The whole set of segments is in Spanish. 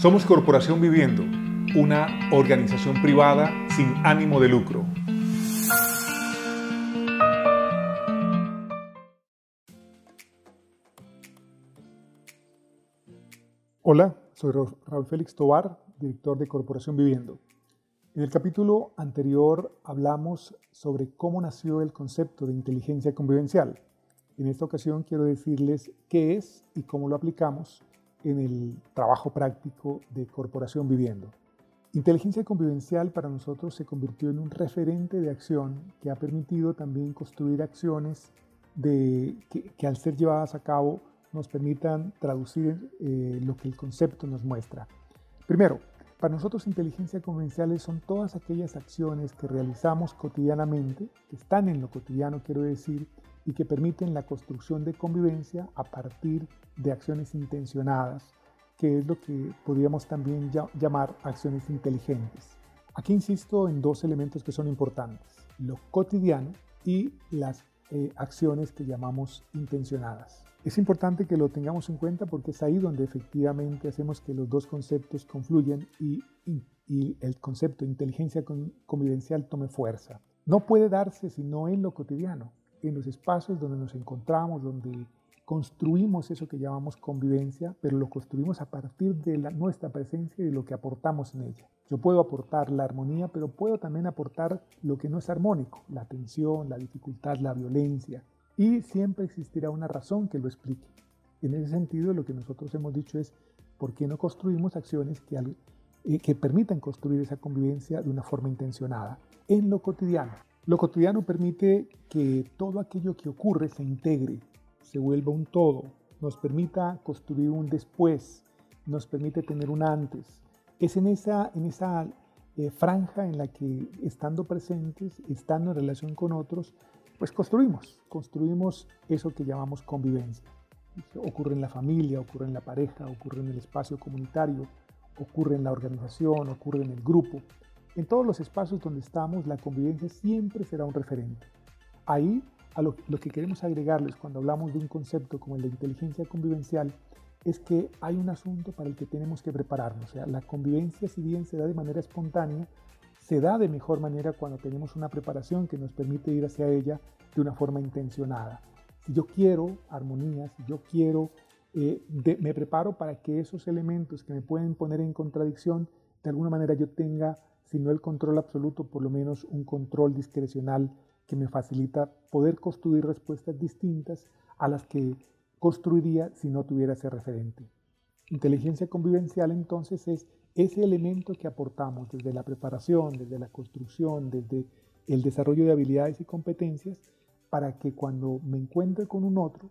Somos Corporación Viviendo, una organización privada sin ánimo de lucro. Hola, soy Raúl Félix Tobar, director de Corporación Viviendo. En el capítulo anterior hablamos sobre cómo nació el concepto de inteligencia convivencial. En esta ocasión quiero decirles qué es y cómo lo aplicamos en el trabajo práctico de Corporación Viviendo. Inteligencia convivencial para nosotros se convirtió en un referente de acción que ha permitido también construir acciones que, al ser llevadas a cabo nos permitan traducir eh, lo que el concepto nos muestra. Primero, para nosotros inteligencia convivencial son todas aquellas acciones que realizamos cotidianamente, que están en lo cotidiano, quiero decir, y que permiten la construcción de convivencia a partir de acciones intencionadas, que es lo que podríamos también llamar acciones inteligentes. Aquí insisto en dos elementos que son importantes, lo cotidiano y las eh, acciones que llamamos intencionadas. Es importante que lo tengamos en cuenta porque es ahí donde efectivamente hacemos que los dos conceptos confluyen y, y el concepto de inteligencia convivencial tome fuerza. No puede darse sino en lo cotidiano en los espacios donde nos encontramos, donde construimos eso que llamamos convivencia, pero lo construimos a partir de nuestra presencia y de lo que aportamos en ella. Yo puedo aportar la armonía, pero puedo también aportar lo que no es armónico, la tensión, la dificultad, la violencia, y siempre existirá una razón que lo explique. En ese sentido, lo que nosotros hemos dicho es, ¿por qué no construimos acciones que, eh, que permitan construir esa convivencia de una forma intencionada en lo cotidiano? Lo cotidiano permite que todo aquello que ocurre se integre, se vuelva un todo, nos permita construir un después, nos permite tener un antes. Es en esa, en esa eh, franja en la que estando presentes, estando en relación con otros, pues construimos, construimos eso que llamamos convivencia. Ocurre en la familia, ocurre en la pareja, ocurre en el espacio comunitario, ocurre en la organización, ocurre en el grupo. En todos los espacios donde estamos, la convivencia siempre será un referente. Ahí, a lo, que queremos agregarles cuando hablamos de un concepto como el de inteligencia convivencial, es que hay un asunto para el que tenemos que prepararnos. O sea, la convivencia, si bien se da de manera espontánea, se da de mejor manera cuando tenemos una preparación que nos permite ir hacia ella de una forma intencionada. Si yo quiero armonía, si yo quiero, eh, me preparo para que esos elementos que me pueden poner en contradicción, de alguna manera yo tenga sino el control absoluto, por lo menos un control discrecional que me facilita poder construir respuestas distintas a las que construiría si no tuviera ese referente. Inteligencia convivencial entonces es ese elemento que aportamos desde la preparación, desde la construcción, desde el desarrollo de habilidades y competencias para que cuando me encuentre con un otro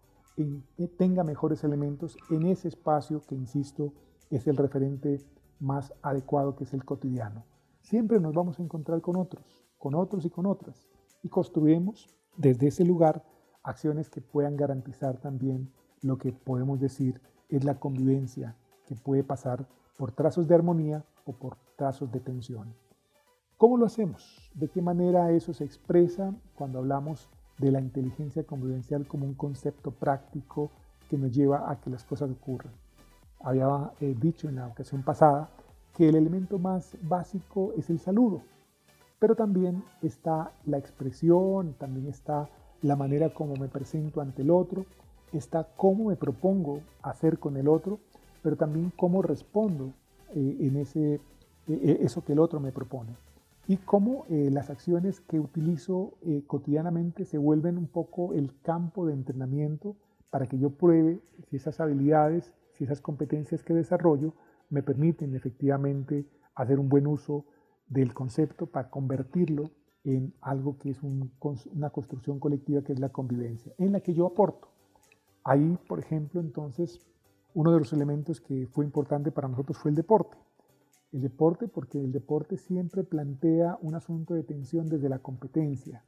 tenga mejores elementos en ese espacio que, insisto, es el referente más adecuado que es el cotidiano. Siempre nos vamos a encontrar con otros, con otros y con otras. Y construimos desde ese lugar acciones que puedan garantizar también lo que podemos decir es la convivencia que puede pasar por trazos de armonía o por trazos de tensión. ¿Cómo lo hacemos? ¿De qué manera eso se expresa cuando hablamos de la inteligencia convivencial como un concepto práctico que nos lleva a que las cosas ocurran? Había eh, dicho en la ocasión pasada que el elemento más básico es el saludo, pero también está la expresión, también está la manera como me presento ante el otro, está cómo me propongo hacer con el otro, pero también cómo respondo eh, en ese, eh, eh, eso que el otro me propone. Y cómo las acciones que utilizo cotidianamente se vuelven un poco el campo de entrenamiento para que yo pruebe si esas habilidades, si esas competencias que desarrollo me permiten efectivamente hacer un buen uso del concepto para convertirlo en algo que es una construcción colectiva que es la convivencia, en la que yo aporto. Ahí, por ejemplo, entonces, uno de los elementos que fue importante para nosotros fue el deporte. El deporte porque el deporte siempre plantea un asunto de tensión desde la competencia,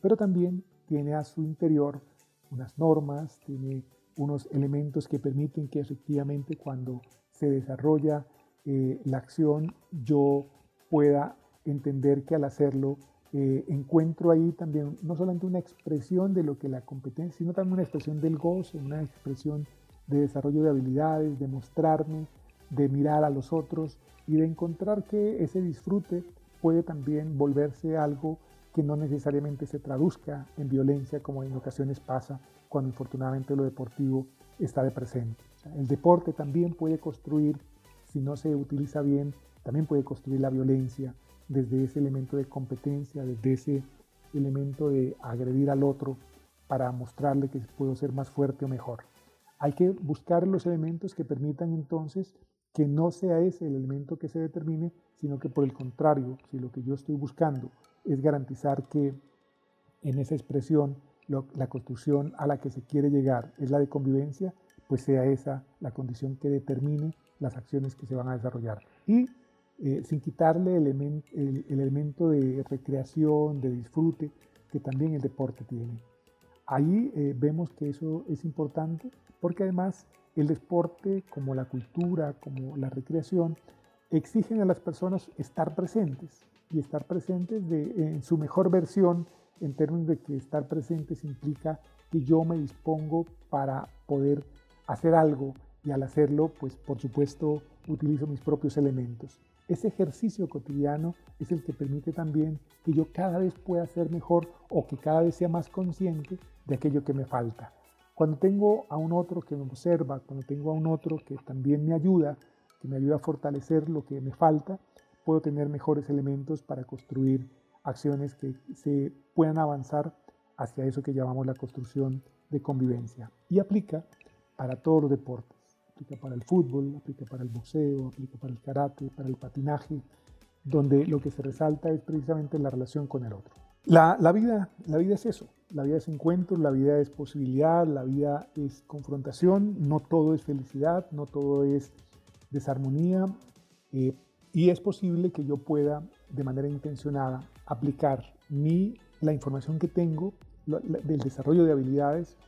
pero también tiene a su interior unas normas, tiene unos elementos que permiten que efectivamente cuando se desarrolla eh, la acción, yo pueda entender que al hacerlo eh, encuentro ahí también no solamente una expresión de lo que la competencia, sino también una expresión del gozo, una expresión de desarrollo de habilidades, de mostrarme de mirar a los otros y de encontrar que ese disfrute puede también volverse algo que no necesariamente se traduzca en violencia como en ocasiones pasa cuando infortunadamente lo deportivo está de presente. el deporte también puede construir, si no se utiliza bien, también puede construir la violencia desde ese elemento de competencia, desde ese elemento de agredir al otro para mostrarle que puedo ser más fuerte o mejor. Hay que buscar los elementos que permitan entonces que no sea ese el elemento que se determine, sino que por el contrario, si lo que yo estoy buscando es garantizar que en esa expresión la construcción a la que se quiere llegar es la de convivencia, pues sea esa la condición que determine las acciones que se van a desarrollar. Y eh, sin quitarle el, el, elemento de recreación, de disfrute, que también el deporte tiene. Ahí eh, vemos que eso es importante porque además el deporte, como la cultura, como la recreación, exigen a las personas estar presentes y estar presentes en su mejor versión en términos de que estar presentes implica que yo me dispongo para poder hacer algo y al hacerlo, pues por supuesto utilizo mis propios elementos. Ese ejercicio cotidiano es el que permite también que yo cada vez pueda ser mejor o que cada vez sea más consciente de aquello que me falta. Cuando tengo a un otro que me observa, cuando tengo a un otro que también me ayuda, que me ayuda a fortalecer lo que me falta, puedo tener mejores elementos para construir acciones que se puedan avanzar hacia eso que llamamos la construcción de convivencia. Y aplica para todos los deportes. Aplica para el fútbol, aplica para el boxeo, aplica para el karate, para el patinaje, donde lo que se resalta es precisamente la relación con el otro. La, la, vida, la vida es eso, la vida es encuentro, la vida es posibilidad, la vida es confrontación, no todo es felicidad, no todo es desarmonía, eh, y es posible que yo pueda de manera intencionada aplicar mi, la información que tengo del desarrollo de habilidades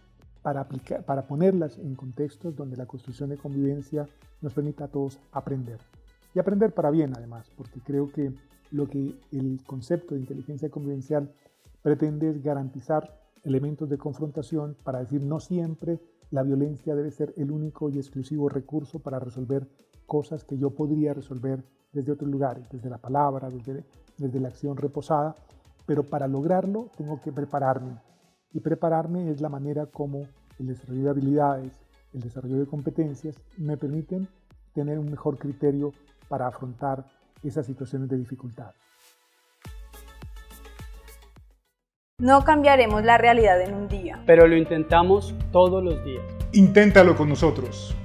para, aplicar, para ponerlas en contextos donde la construcción de convivencia nos permita a todos aprender. Y aprender para bien además, porque creo que lo que el concepto de inteligencia convivencial pretende es garantizar elementos de confrontación para decir no siempre la violencia debe ser el único y exclusivo recurso para resolver cosas que yo podría resolver desde otros lugares, desde la palabra, desde, desde la acción reposada, pero para lograrlo tengo que prepararme. Y prepararme es la manera como el desarrollo de habilidades, el desarrollo de competencias me permiten tener un mejor criterio para afrontar esas situaciones de dificultad. No cambiaremos la realidad en un día. Pero lo intentamos todos los días. Inténtalo con nosotros.